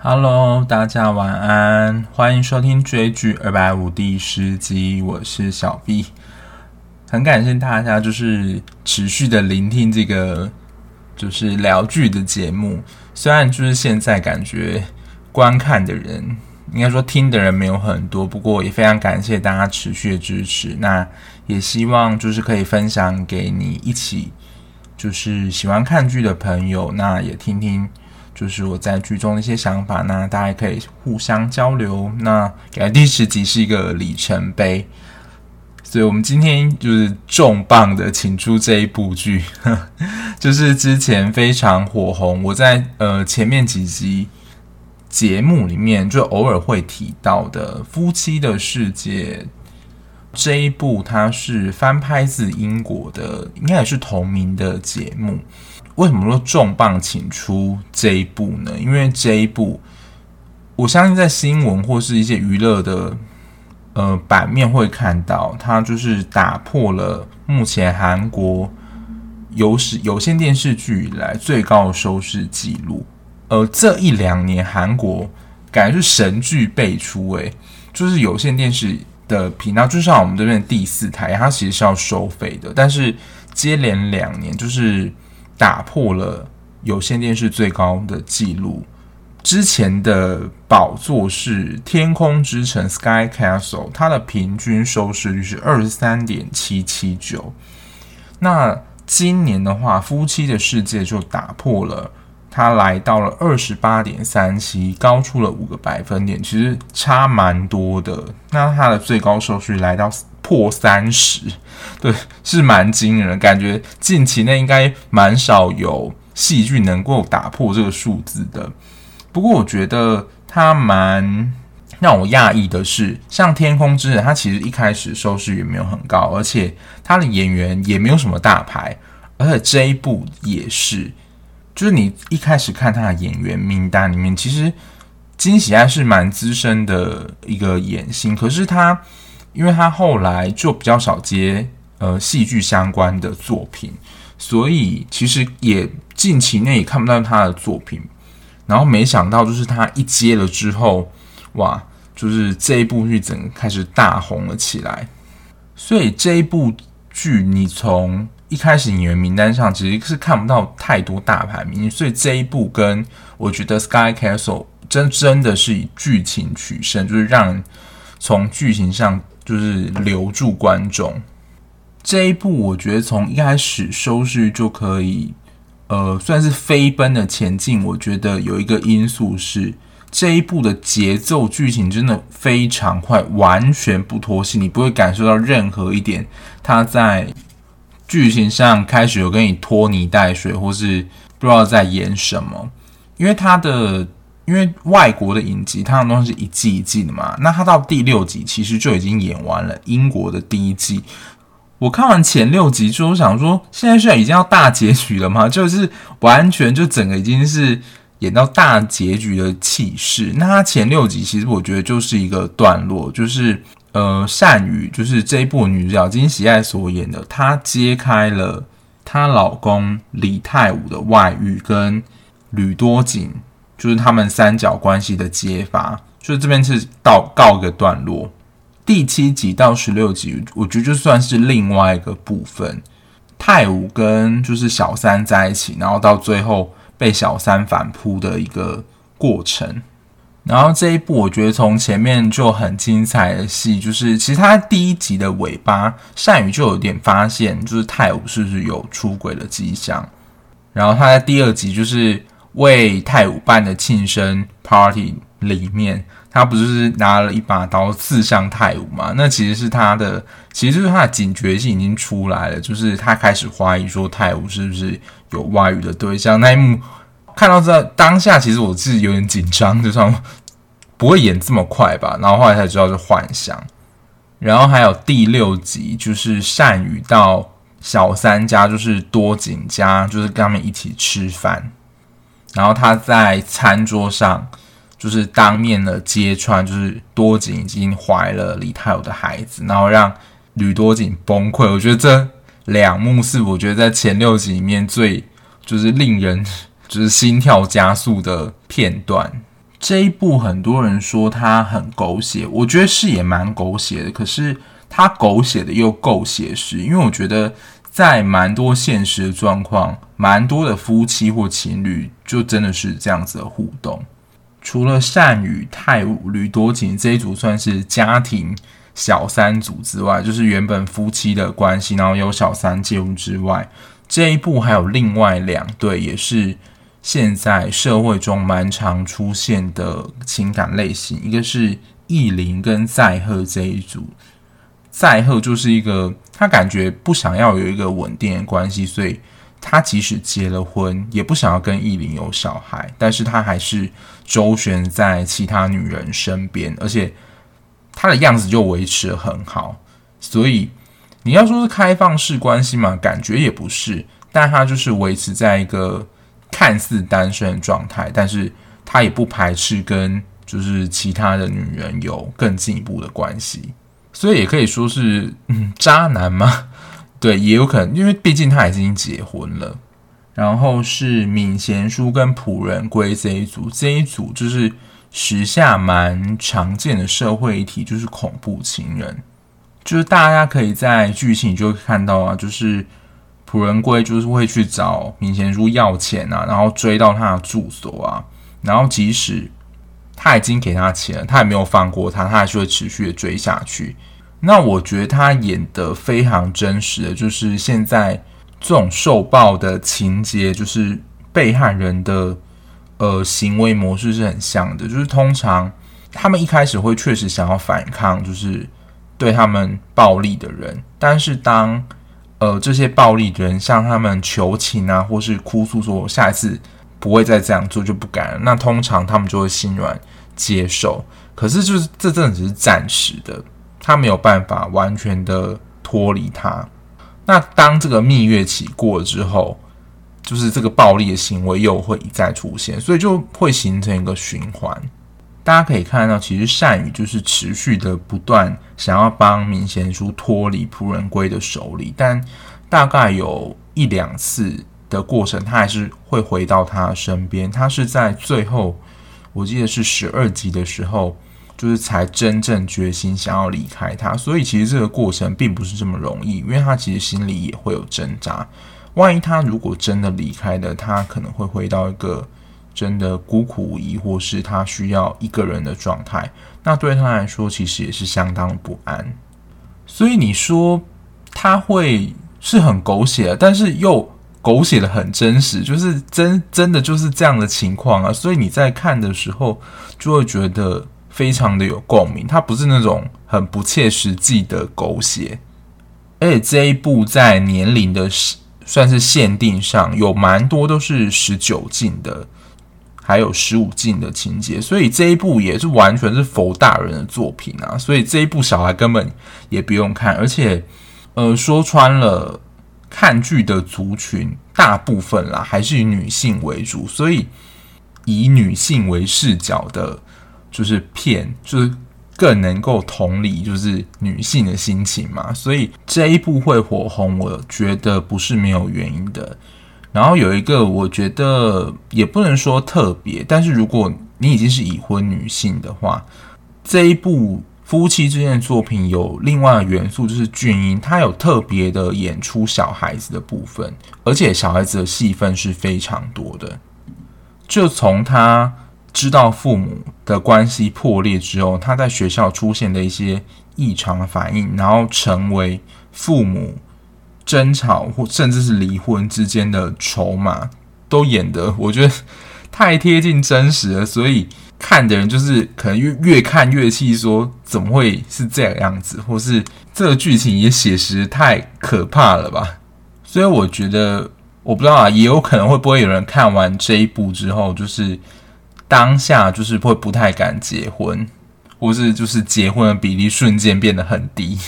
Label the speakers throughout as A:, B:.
A: Hello，大家晚安，欢迎收听追剧二百五第十集，我是小 B，很感谢大家就是持续的聆听这个就是聊剧的节目，虽然就是现在感觉观看的人应该说听的人没有很多，不过也非常感谢大家持续的支持，那也希望就是可以分享给你一起就是喜欢看剧的朋友，那也听听。就是我在剧中的一些想法，那大家可以互相交流。那第十集是一个里程碑，所以我们今天就是重磅的请出这一部剧，就是之前非常火红。我在呃前面几集节目里面就偶尔会提到的《夫妻的世界》这一部，它是翻拍自英国的，应该也是同名的节目。为什么说重磅请出这一部呢？因为这一部，我相信在新闻或是一些娱乐的呃版面会看到，它就是打破了目前韩国有史有线电视剧以来最高的收视纪录。呃，这一两年韩国感觉是神剧辈出，诶，就是有线电视的频道，就像我们这边的第四台，它其实是要收费的，但是接连两年就是。打破了有线电视最高的记录，之前的宝座是《天空之城》（Sky Castle），它的平均收视率是二十三点七七九。那今年的话，《夫妻的世界》就打破了，它来到了二十八点三七，高出了五个百分点，其实差蛮多的。那它的最高收视率来到。破三十，对，是蛮惊人的。感觉近期内应该蛮少有戏剧能够打破这个数字的。不过，我觉得它蛮让我讶异的是，像《天空之城》，它其实一开始收视也没有很高，而且它的演员也没有什么大牌，而且这一部也是，就是你一开始看他的演员名单里面，其实金喜爱是蛮资深的一个演星，可是他。因为他后来就比较少接呃戏剧相关的作品，所以其实也近期内也看不到他的作品。然后没想到就是他一接了之后，哇，就是这一部剧整个开始大红了起来。所以这一部剧你从一开始演员名单上其实是看不到太多大牌名，所以这一部跟我觉得《Sky Castle》真真的是以剧情取胜，就是让从剧情上。就是留住观众这一部，我觉得从一开始收视就可以，呃，算是飞奔的前进。我觉得有一个因素是这一部的节奏剧情真的非常快，完全不拖戏，你不会感受到任何一点他在剧情上开始有跟你拖泥带水，或是不知道在演什么，因为他的。因为外国的影集，它的东西是一季一季的嘛，那它到第六集其实就已经演完了。英国的第一季，我看完前六集之后，想说现在是已经要大结局了吗？就是完全就整个已经是演到大结局的气势。那它前六集其实我觉得就是一个段落，就是呃善宇就是这一部女主角金喜爱所演的，她揭开了她老公李泰武的外遇跟吕多景。就是他们三角关系的揭发，就是这边是到告个段落。第七集到十六集，我觉得就算是另外一个部分。泰武跟就是小三在一起，然后到最后被小三反扑的一个过程。然后这一部我觉得从前面就很精彩的戏，就是其实他第一集的尾巴，善宇就有点发现，就是泰武是不是有出轨的迹象。然后他在第二集就是。为泰武办的庆生 party 里面，他不就是拿了一把刀刺向泰武吗？那其实是他的，其实就是他的警觉性已经出来了，就是他开始怀疑说泰武是不是有外遇的对象。那一幕看到这当下，其实我自己有点紧张，就说 不会演这么快吧？然后后来才知道是幻想。然后还有第六集，就是善宇到小三家，就是多景家，就是跟他们一起吃饭。然后他在餐桌上，就是当面的揭穿，就是多景已经怀了李泰武的孩子，然后让吕多景崩溃。我觉得这两幕是我觉得在前六集里面最就是令人就是心跳加速的片段。这一部很多人说它很狗血，我觉得是也蛮狗血的。可是它狗血的又够写实，因为我觉得在蛮多现实的状况，蛮多的夫妻或情侣就真的是这样子的互动。除了善与、泰武、吕多情这一组算是家庭小三组之外，就是原本夫妻的关系，然后有小三介入之外，这一部还有另外两对，也是现在社会中蛮常出现的情感类型，一个是意林跟在赫这一组。在赫就是一个他感觉不想要有一个稳定的关系，所以。他即使结了婚，也不想要跟艺林有小孩，但是他还是周旋在其他女人身边，而且他的样子就维持得很好。所以你要说是开放式关系嘛，感觉也不是，但他就是维持在一个看似单身的状态，但是他也不排斥跟就是其他的女人有更进一步的关系，所以也可以说是嗯渣男吗？对，也有可能，因为毕竟他已经结婚了。然后是闵贤书跟朴仁圭这一组，这一组就是时下蛮常见的社会议题，就是恐怖情人。就是大家可以在剧情就会看到啊，就是朴仁圭就是会去找闵贤书要钱啊，然后追到他的住所啊，然后即使他已经给他钱了，他也没有放过他，他还是会持续的追下去。那我觉得他演的非常真实的，就是现在这种受暴的情节，就是被害人的呃行为模式是很像的，就是通常他们一开始会确实想要反抗，就是对他们暴力的人，但是当呃这些暴力的人向他们求情啊，或是哭诉说下一次不会再这样做，就不敢了，那通常他们就会心软接受，可是就是这真的只是暂时的。他没有办法完全的脱离他。那当这个蜜月期过了之后，就是这个暴力的行为又会一再出现，所以就会形成一个循环。大家可以看到，其实善宇就是持续的不断想要帮明贤书脱离仆人龟的手里，但大概有一两次的过程，他还是会回到他身边。他是在最后，我记得是十二集的时候。就是才真正决心想要离开他，所以其实这个过程并不是这么容易，因为他其实心里也会有挣扎。万一他如果真的离开了，他可能会回到一个真的孤苦无依，或是他需要一个人的状态。那对他来说，其实也是相当不安。所以你说他会是很狗血，但是又狗血的很真实，就是真真的就是这样的情况啊。所以你在看的时候，就会觉得。非常的有共鸣，它不是那种很不切实际的狗血，而且这一部在年龄的算是限定上有蛮多都是十九禁的，还有十五禁的情节，所以这一部也是完全是佛大人的作品啊，所以这一部小孩根本也不用看，而且呃说穿了，看剧的族群大部分啦还是以女性为主，所以以女性为视角的。就是骗，就是更能够同理，就是女性的心情嘛。所以这一部会火红，我觉得不是没有原因的。然后有一个，我觉得也不能说特别，但是如果你已经是已婚女性的话，这一部夫妻之间的作品有另外的元素，就是俊英他有特别的演出小孩子的部分，而且小孩子的戏份是非常多的。就从他。知道父母的关系破裂之后，他在学校出现的一些异常反应，然后成为父母争吵或甚至是离婚之间的筹码，都演得我觉得太贴近真实了。所以看的人就是可能越越看越气，说怎么会是这个样子，或是这个剧情也写实太可怕了吧？所以我觉得我不知道啊，也有可能会不会有人看完这一部之后，就是。当下就是会不太敢结婚，或是就是结婚的比例瞬间变得很低，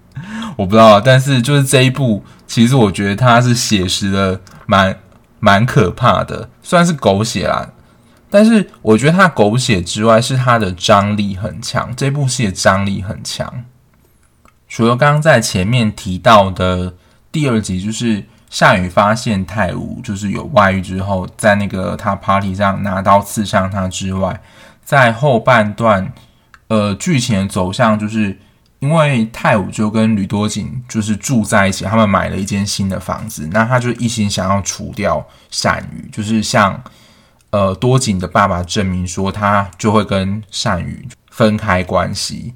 A: 我不知道。但是就是这一部，其实我觉得它是写实的，蛮蛮可怕的，虽然是狗血啦，但是我觉得它狗血之外，是它的张力很强。这部戏的张力很强，除了刚刚在前面提到的第二集，就是。善宇发现泰武就是有外遇之后，在那个他 party 上拿刀刺伤他之外，在后半段，呃，剧情的走向就是因为泰武就跟吕多景就是住在一起，他们买了一间新的房子，那他就一心想要除掉善宇，就是向呃多景的爸爸证明说他就会跟善宇分开关系，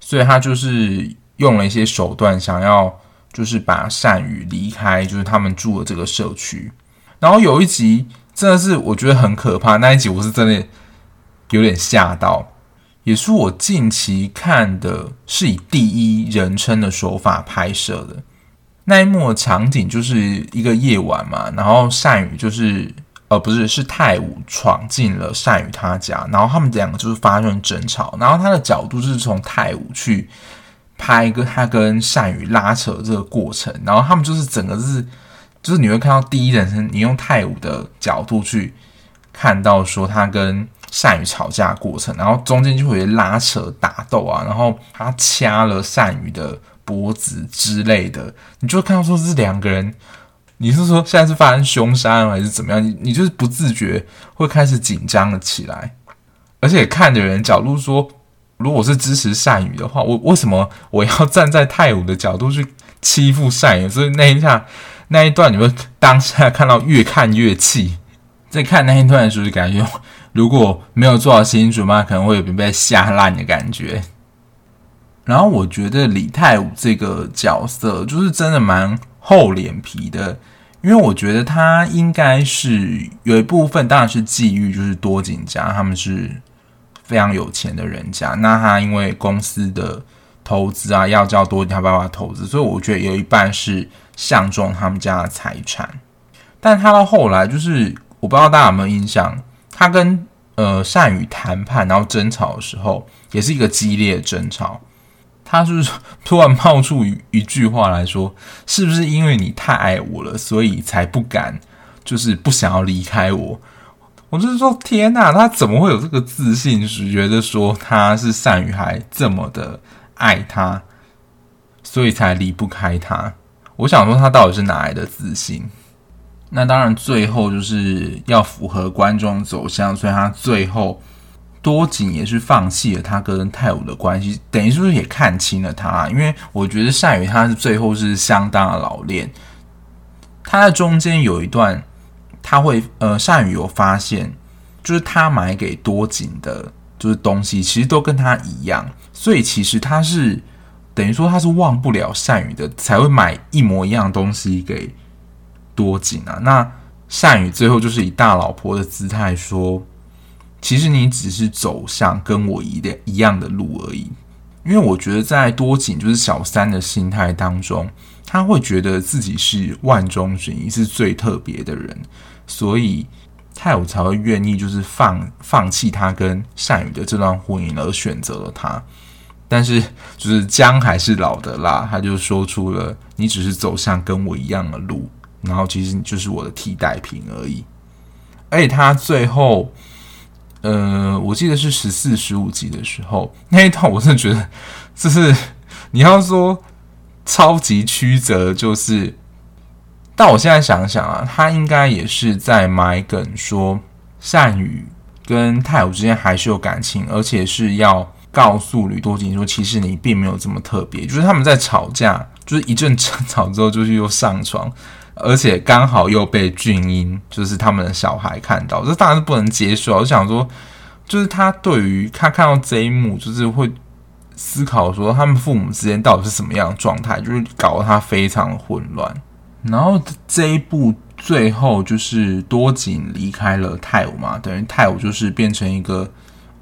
A: 所以他就是用了一些手段，想要就是把善宇离开，就是他们住的这个社区。然后有一集真的是我觉得很可怕，那一集我是真的有点吓到，也是我近期看的是以第一人称的手法拍摄的那一幕场景，就是一个夜晚嘛，然后善宇就是呃不是是太武闯进了善宇他家，然后他们两个就是发生争吵，然后他的角度就是从太武去拍一个他跟善宇拉扯这个过程，然后他们就是整个是。就是你会看到第一人称，你用泰武的角度去看到说他跟善宇吵架过程，然后中间就会拉扯打斗啊，然后他掐了善宇的脖子之类的，你就看到说这两个人，你是说现在是发生凶杀还是怎么样？你你就是不自觉会开始紧张了起来，而且看的人角度说，如果是支持善宇的话，我为什么我要站在泰武的角度去欺负善宇？所以那一下。那一段你会当下看到越看越气，在看那一段的时候就感觉，如果没有做好心理准备，可能会有点被吓烂的感觉。然后我觉得李泰武这个角色就是真的蛮厚脸皮的，因为我觉得他应该是有一部分当然是际遇，就是多景家他们是非常有钱的人家，那他因为公司的投资啊要叫多他爸爸投资，所以我觉得有一半是。相中他们家的财产，但他到后来就是我不知道大家有没有印象，他跟呃善宇谈判然后争吵的时候，也是一个激烈争吵。他是突然冒出一一句话来说：“是不是因为你太爱我了，所以才不敢，就是不想要离开我？”我就是说，天哪，他怎么会有这个自信，是觉得说他是善宇还这么的爱他，所以才离不开他？我想说，他到底是哪来的自信？那当然，最后就是要符合观众走向，所以他最后多景也是放弃了他跟泰武的关系，等于是不是也看清了他？因为我觉得善宇他是最后是相当的老练。他在中间有一段，他会呃，善宇有发现，就是他买给多景的，就是东西其实都跟他一样，所以其实他是。等于说他是忘不了善宇的，才会买一模一样东西给多景啊。那善宇最后就是以大老婆的姿态说：“其实你只是走向跟我一样一样的路而已。”因为我觉得在多景就是小三的心态当中，他会觉得自己是万中选一，是最特别的人，所以太武才会愿意就是放放弃他跟善宇的这段婚姻，而选择了他。但是，就是姜还是老的辣，他就说出了“你只是走向跟我一样的路，然后其实你就是我的替代品而已。”而且他最后，呃，我记得是十四、十五集的时候那一段，我真的觉得这是你要说超级曲折，就是。但我现在想想啊，他应该也是在埋梗，说善宇跟太武之间还是有感情，而且是要。告诉吕多景说，其实你并没有这么特别。就是他们在吵架，就是一阵争吵之后，就是又上床，而且刚好又被俊英，就是他们的小孩看到，这当然是不能接受。我想说，就是他对于他看到这一幕，就是会思考说，他们父母之间到底是什么样的状态，就是搞得他非常混乱。然后这一部最后就是多景离开了泰武嘛，等于泰武就是变成一个。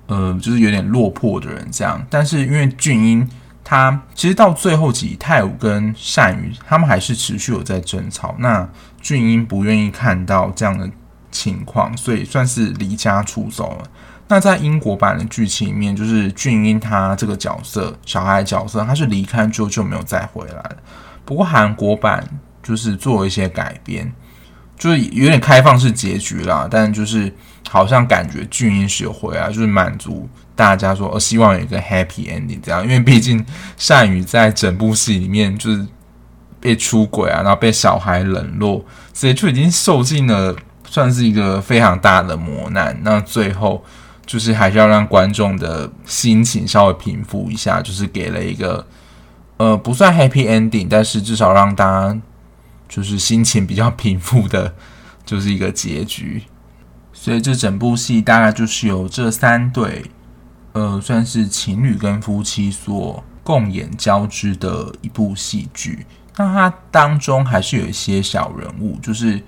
A: 呃，就是有点落魄的人这样，但是因为俊英他其实到最后几泰武跟善宇他们还是持续有在争吵，那俊英不愿意看到这样的情况，所以算是离家出走了。那在英国版的剧情里面，就是俊英他这个角色小孩角色，他是离开之后就没有再回来了。不过韩国版就是做一些改编，就是有点开放式结局啦，但就是。好像感觉俊英是有回来，就是满足大家说，呃，希望有一个 happy ending 这样，因为毕竟善宇在整部戏里面就是被出轨啊，然后被小孩冷落，所以就已经受尽了算是一个非常大的磨难。那最后就是还是要让观众的心情稍微平复一下，就是给了一个呃不算 happy ending，但是至少让大家就是心情比较平复的，就是一个结局。所以这整部戏大概就是由这三对呃算是情侣跟夫妻所共演交织的一部戏剧。那它当中还是有一些小人物，就是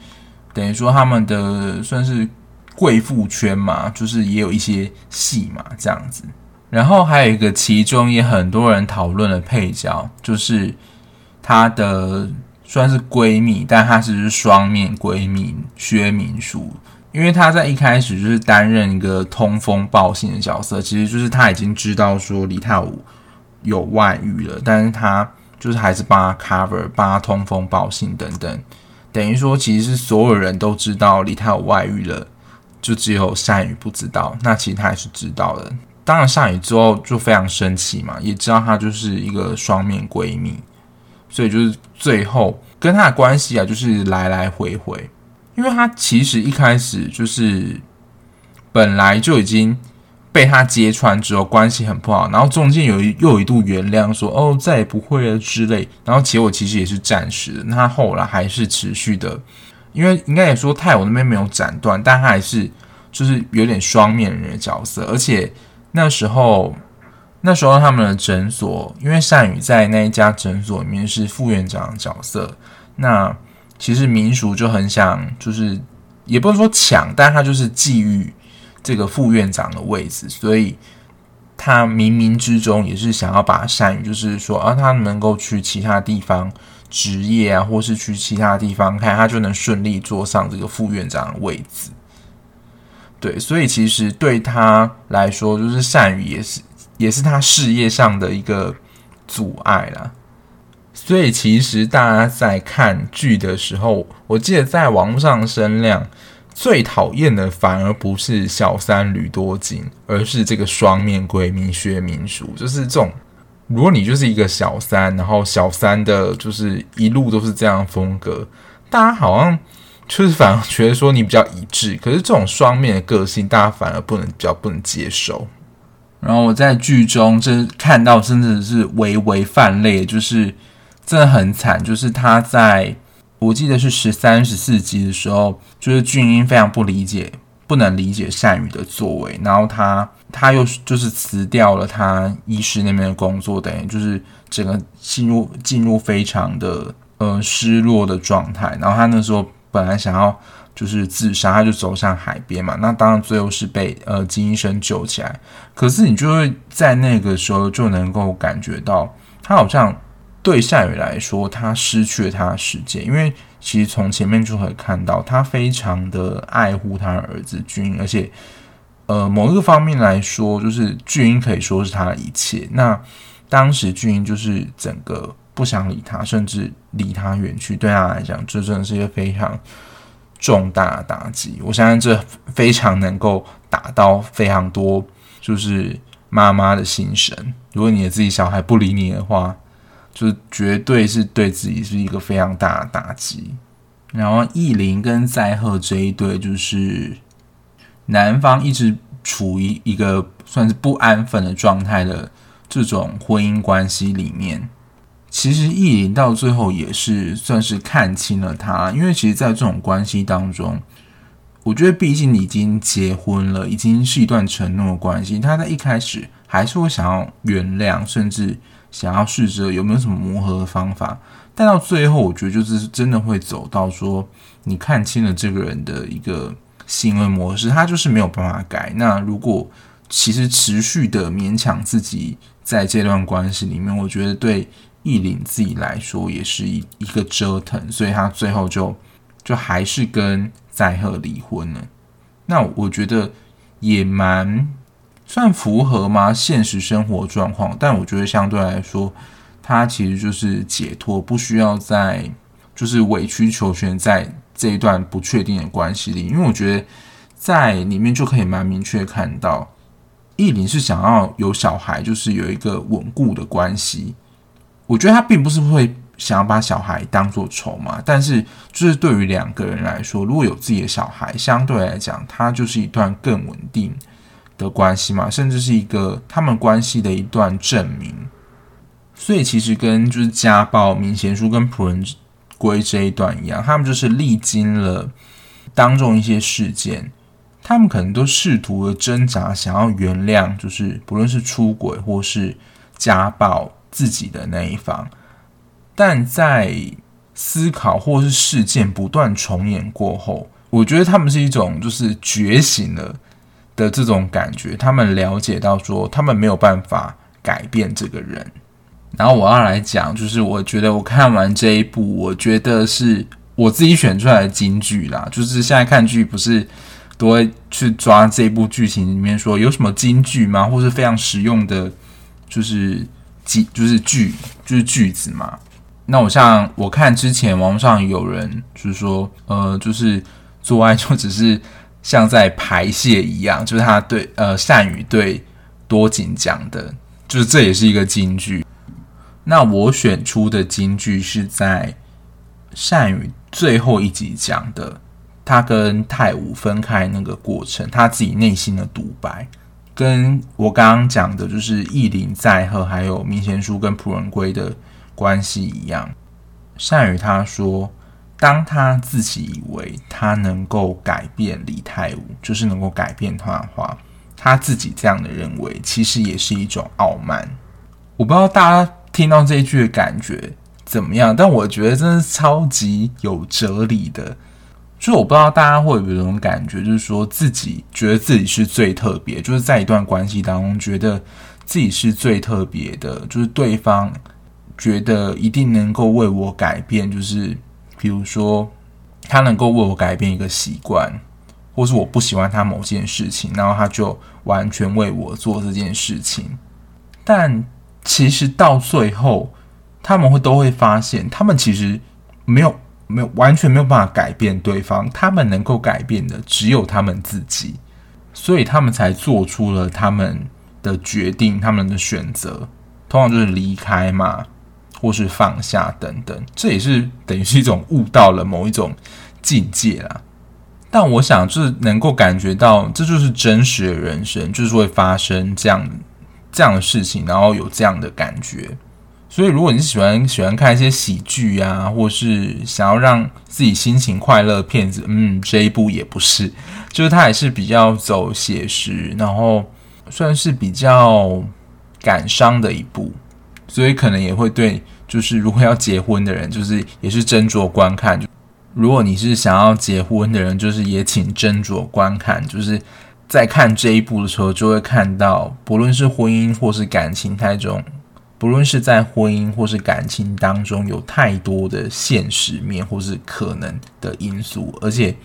A: 等于说他们的算是贵妇圈嘛，就是也有一些戏嘛这样子。然后还有一个其中也很多人讨论的配角，就是他的算是闺蜜，但她其实是双面闺蜜薛明淑，因为她在一开始就是担任一个通风报信的角色，其实就是她已经知道说李泰武有外遇了，但是她。就是还是帮他 cover，帮他通风报信等等，等于说其实是所有人都知道李泰武外遇了，就只有善宇不知道。那其实他也是知道的。当然善宇之后就非常生气嘛，也知道她就是一个双面闺蜜，所以就是最后跟他的关系啊，就是来来回回。因为他其实一开始就是本来就已经。被他揭穿之后，关系很不好，然后中间有一又有一度原谅，说哦再也不会了之类，然后结果其实也是暂时的，那他后来还是持续的，因为应该也说泰我那边没有斩断，但他还是就是有点双面人的角色，而且那时候那时候他们的诊所，因为善宇在那一家诊所里面是副院长的角色，那其实民俗就很想就是也不能说抢，但他就是觊觎。这个副院长的位置，所以他冥冥之中也是想要把善宇，就是说啊，他能够去其他地方执业啊，或是去其他地方看，他就能顺利坐上这个副院长的位置。对，所以其实对他来说，就是善宇也是也是他事业上的一个阻碍啦。所以其实大家在看剧的时候，我记得在网络上的声量。最讨厌的反而不是小三吕多金，而是这个双面闺蜜薛民淑。就是这种，如果你就是一个小三，然后小三的就是一路都是这样风格，大家好像就是反而觉得说你比较一致。可是这种双面的个性，大家反而不能比较不能接受。然后我在剧中真看到真的是微微泛泪，就是真的很惨，就是他在。我记得是十三、十四集的时候，就是俊英非常不理解、不能理解善宇的作为，然后他他又就是辞掉了他医师那边的工作，等于就是整个进入进入非常的呃失落的状态。然后他那时候本来想要就是自杀，他就走向海边嘛。那当然最后是被呃金医生救起来。可是你就会在那个时候就能够感觉到他好像。对善宇来说，他失去了他的世界，因为其实从前面就可以看到，他非常的爱护他的儿子俊英，而且，呃，某一个方面来说，就是俊英可以说是他的一切。那当时俊英就是整个不想理他，甚至离他远去，对他来讲，这真的是一个非常重大打击。我相信这非常能够打到非常多，就是妈妈的心神。如果你的自己小孩不理你的话，就绝对是对自己是一个非常大的打击。然后意林跟载赫这一对，就是男方一直处于一个算是不安分的状态的这种婚姻关系里面。其实意林到最后也是算是看清了他，因为其实，在这种关系当中，我觉得毕竟已经结婚了，已经是一段承诺关系，他在一开始还是会想要原谅，甚至。想要试着有没有什么磨合的方法，但到最后，我觉得就是真的会走到说，你看清了这个人的一个行为模式，他就是没有办法改。那如果其实持续的勉强自己在这段关系里面，我觉得对易林自己来说也是一一个折腾，所以他最后就就还是跟载赫离婚了。那我觉得也蛮。算符合吗？现实生活状况，但我觉得相对来说，他其实就是解脱，不需要再就是委曲求全在这一段不确定的关系里。因为我觉得在里面就可以蛮明确看到，易林是想要有小孩，就是有一个稳固的关系。我觉得他并不是会想要把小孩当做筹码，但是就是对于两个人来说，如果有自己的小孩，相对来讲，他就是一段更稳定。的关系嘛，甚至是一个他们关系的一段证明。所以其实跟就是家暴、民贤书跟朴仁圭这一段一样，他们就是历经了当中一些事件，他们可能都试图的挣扎，想要原谅，就是不论是出轨或是家暴自己的那一方，但在思考或是事件不断重演过后，我觉得他们是一种就是觉醒了的这种感觉，他们了解到说他们没有办法改变这个人。然后我要来讲，就是我觉得我看完这一部，我觉得是我自己选出来的金句啦。就是现在看剧不是都会去抓这一部剧情里面说有什么金句吗？或是非常实用的，就是句就是句就是句子嘛。那我像我看之前网络上有人就是说，呃，就是做爱就只是像在排泄一样，就是他对呃善宇对多景讲的，就是这也是一个金句。那我选出的金句是在善宇最后一集讲的，他跟泰武分开那个过程，他自己内心的独白，跟我刚刚讲的，就是意林在和还有明贤书跟仆人归的关系一样。善宇他说，当他自己以为他能够改变李泰武，就是能够改变他的话，他自己这样的认为，其实也是一种傲慢。我不知道大家。听到这一句的感觉怎么样？但我觉得真的超级有哲理的。就我不知道大家会有没有这种感觉，就是说自己觉得自己是最特别，就是在一段关系当中觉得自己是最特别的，就是对方觉得一定能够为我改变，就是比如说他能够为我改变一个习惯，或是我不喜欢他某件事情，然后他就完全为我做这件事情，但。其实到最后，他们会都会发现，他们其实没有没有完全没有办法改变对方，他们能够改变的只有他们自己，所以他们才做出了他们的决定，他们的选择，通常就是离开嘛，或是放下等等，这也是等于是一种悟到了某一种境界啦。但我想，就是能够感觉到，这就是真实的人生，就是会发生这样。这样的事情，然后有这样的感觉，所以如果你喜欢喜欢看一些喜剧啊，或是想要让自己心情快乐的片子，嗯，这一部也不是，就是它也是比较走写实，然后算是比较感伤的一部，所以可能也会对，就是如果要结婚的人，就是也是斟酌观看。如果你是想要结婚的人，就是也请斟酌观看，就是。在看这一部的时候，就会看到，不论是婚姻或是感情当中，不论是在婚姻或是感情当中，有太多的现实面或是可能的因素，而且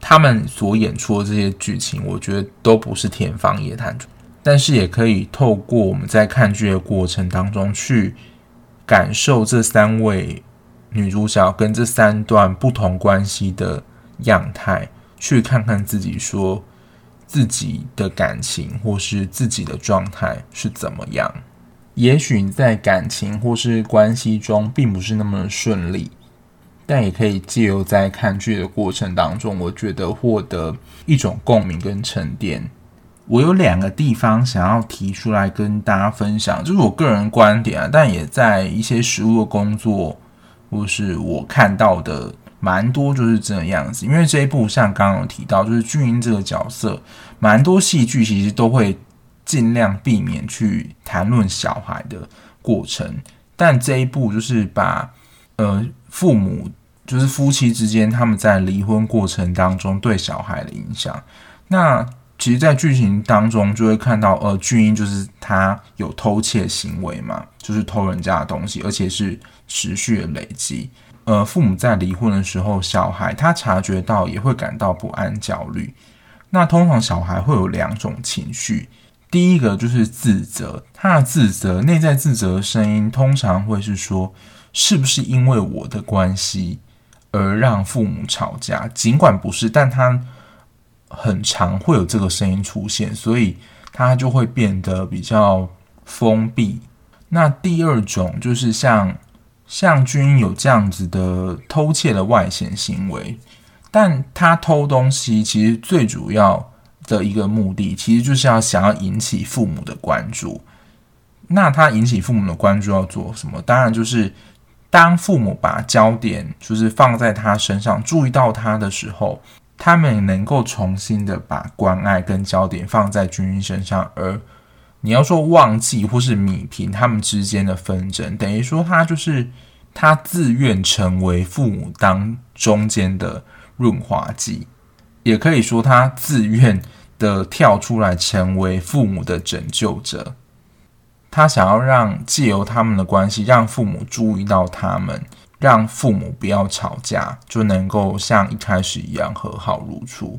A: 他们所演出的这些剧情，我觉得都不是天方夜谭。但是也可以透过我们在看剧的过程当中，去感受这三位女主角跟这三段不同关系的样态，去看看自己说。自己的感情或是自己的状态是怎么样？也许你在感情或是关系中并不是那么顺利，但也可以借由在看剧的过程当中，我觉得获得一种共鸣跟沉淀。我有两个地方想要提出来跟大家分享，就是我个人观点啊，但也在一些实务的工作或是我看到的。蛮多就是这样子，因为这一部像刚刚有提到，就是俊英这个角色，蛮多戏剧其实都会尽量避免去谈论小孩的过程，但这一步就是把呃父母就是夫妻之间他们在离婚过程当中对小孩的影响，那其实，在剧情当中就会看到，呃，俊英就是他有偷窃行为嘛，就是偷人家的东西，而且是持续的累积。呃，父母在离婚的时候，小孩他察觉到也会感到不安、焦虑。那通常小孩会有两种情绪，第一个就是自责，他的自责内在自责的声音通常会是说，是不是因为我的关系而让父母吵架？尽管不是，但他很常会有这个声音出现，所以他就会变得比较封闭。那第二种就是像。像君有这样子的偷窃的外显行为，但他偷东西其实最主要的一个目的，其实就是要想要引起父母的关注。那他引起父母的关注要做什么？当然就是当父母把焦点就是放在他身上，注意到他的时候，他们能够重新的把关爱跟焦点放在均一身上。而你要说忘记或是弭平他们之间的纷争，等于说他就是他自愿成为父母当中间的润滑剂，也可以说他自愿的跳出来成为父母的拯救者。他想要让借由他们的关系，让父母注意到他们，让父母不要吵架，就能够像一开始一样和好如初。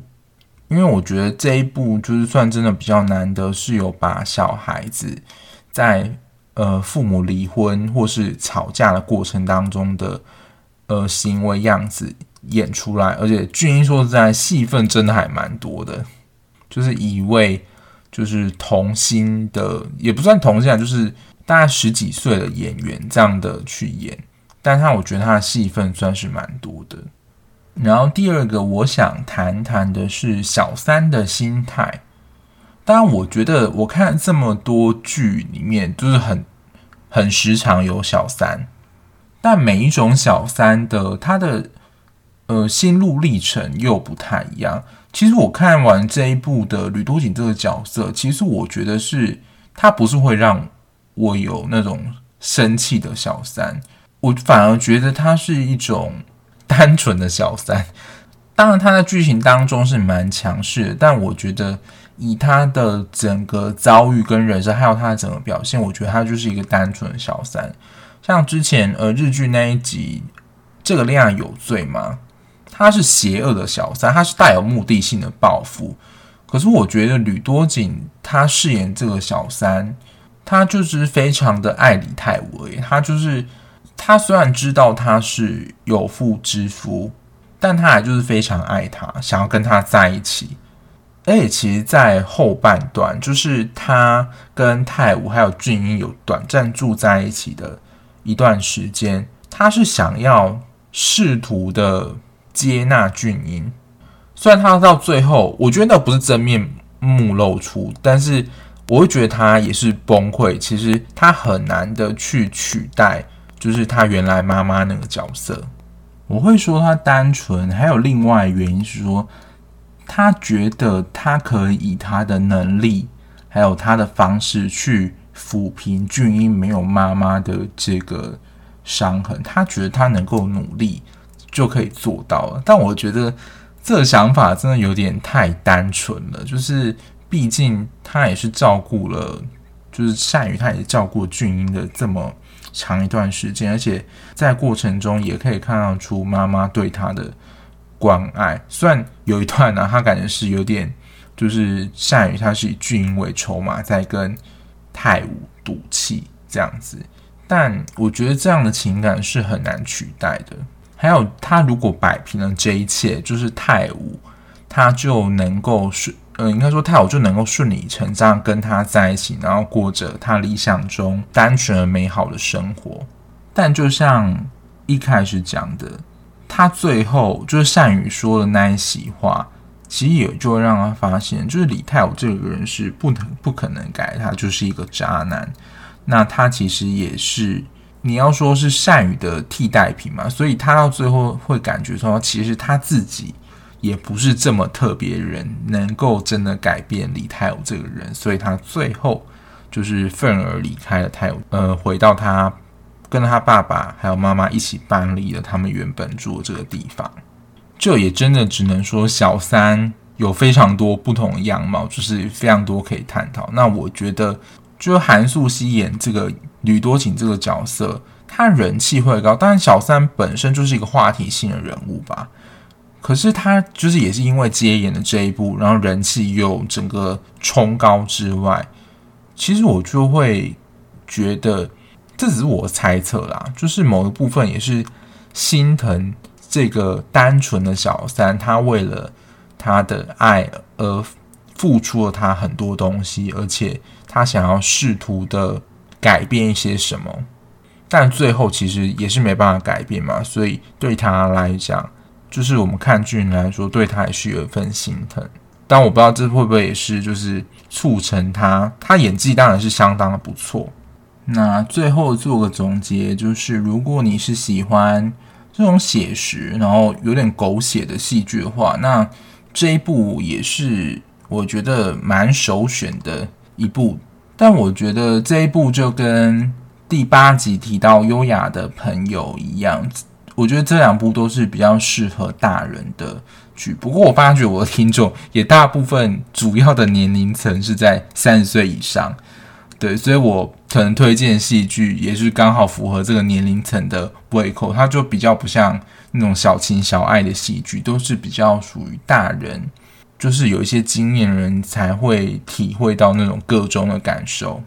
A: 因为我觉得这一部就是算真的比较难得，是有把小孩子在呃父母离婚或是吵架的过程当中的呃行为样子演出来，而且俊英说实在戏份真的还蛮多的，就是一位。就是童星的，也不算童星啊，就是大概十几岁的演员这样的去演，但他我觉得他的戏份算是蛮多的。然后第二个我想谈谈的是小三的心态。当然，我觉得我看这么多剧里面，就是很很时常有小三，但每一种小三的他的呃心路历程又不太一样。其实我看完这一部的吕多锦这个角色，其实我觉得是他不是会让我有那种生气的小三，我反而觉得他是一种单纯的小三。当然他在剧情当中是蛮强势的，但我觉得以他的整个遭遇跟人生，还有他的整个表现，我觉得他就是一个单纯的小三。像之前呃日剧那一集，这个恋爱有罪吗？他是邪恶的小三，他是带有目的性的报复。可是我觉得吕多景他饰演这个小三，他就是非常的爱李泰武而已。他就是他虽然知道他是有妇之夫，但他还就是非常爱他，想要跟他在一起。而且其实，在后半段，就是他跟泰武还有俊英有短暂住在一起的一段时间，他是想要试图的。接纳俊英，虽然他到最后，我觉得那不是真面目露出，但是我会觉得他也是崩溃。其实他很难的去取代，就是他原来妈妈那个角色。我会说他单纯，还有另外原因是说，他觉得他可以以他的能力，还有他的方式去抚平俊英没有妈妈的这个伤痕。他觉得他能够努力。就可以做到了，但我觉得这个想法真的有点太单纯了。就是毕竟他也是照顾了，就是善宇，他也照顾俊英的这么长一段时间，而且在过程中也可以看到出妈妈对他的关爱。虽然有一段呢、他感觉是有点，就是善于他是以俊英为筹码在跟泰武赌气这样子，但我觉得这样的情感是很难取代的。还有，他如果摆平了这一切，就是泰武，他就能够顺，呃，应该说泰武就能够顺理成章跟他在一起，然后过着他理想中单纯而美好的生活。但就像一开始讲的，他最后就是善宇说的那一席话，其实也就会让他发现，就是李泰武这个人是不能不可能改，他就是一个渣男。那他其实也是。你要说是善宇的替代品嘛，所以他到最后会感觉说，其实他自己也不是这么特别人，能够真的改变李泰武这个人，所以他最后就是愤而离开了泰武，呃，回到他跟他爸爸还有妈妈一起搬离了他们原本住的这个地方。这也真的只能说小三有非常多不同样貌，就是非常多可以探讨。那我觉得，就韩素希演这个。吕多情这个角色，他人气会高，当然小三本身就是一个话题性的人物吧。可是他就是也是因为接演的这一部，然后人气又整个冲高之外，其实我就会觉得，这只是我猜测啦，就是某一部分也是心疼这个单纯的小三，他为了他的爱而付出了他很多东西，而且他想要试图的。改变一些什么，但最后其实也是没办法改变嘛，所以对他来讲，就是我们看剧人来说，对他也是有一份心疼。但我不知道这会不会也是就是促成他，他演技当然是相当的不错。那最后做个总结，就是如果你是喜欢这种写实，然后有点狗血的戏剧的话，那这一部也是我觉得蛮首选的一部。但我觉得这一部就跟第八集提到优雅的朋友一样，我觉得这两部都是比较适合大人的剧。不过我发觉我的听众也大部分主要的年龄层是在三十岁以上。对，所以我可能推荐戏剧也是刚好符合这个年龄层的胃口，它就比较不像那种小情小爱的戏剧，都是比较属于大人，就是有一些经验人才会体会到那种个中的感受。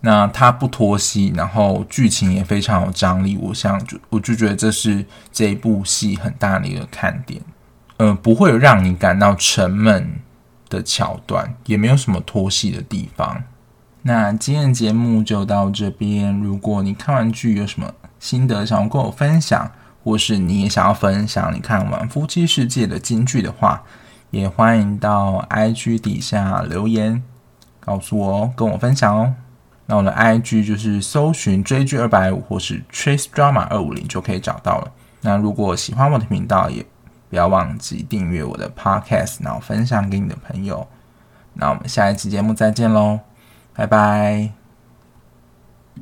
A: 那它不拖戏，然后剧情也非常有张力，我想就我就觉得这是这一部戏很大的一个看点，呃，不会让你感到沉闷的桥段，也没有什么拖戏的地方。那今天的节目就到这边。如果你看完剧有什么心得想要跟我分享，或是你也想要分享你看完《夫妻世界》的金句的话，也欢迎到 IG 底下留言告诉我哦，跟我分享哦。那我的 IG 就是搜寻追剧二百五或是 Trace Drama 二五零就可以找到了。那如果喜欢我的频道，也不要忘记订阅我的 Podcast，然后分享给你的朋友。那我们下一期节目再见喽。拜拜。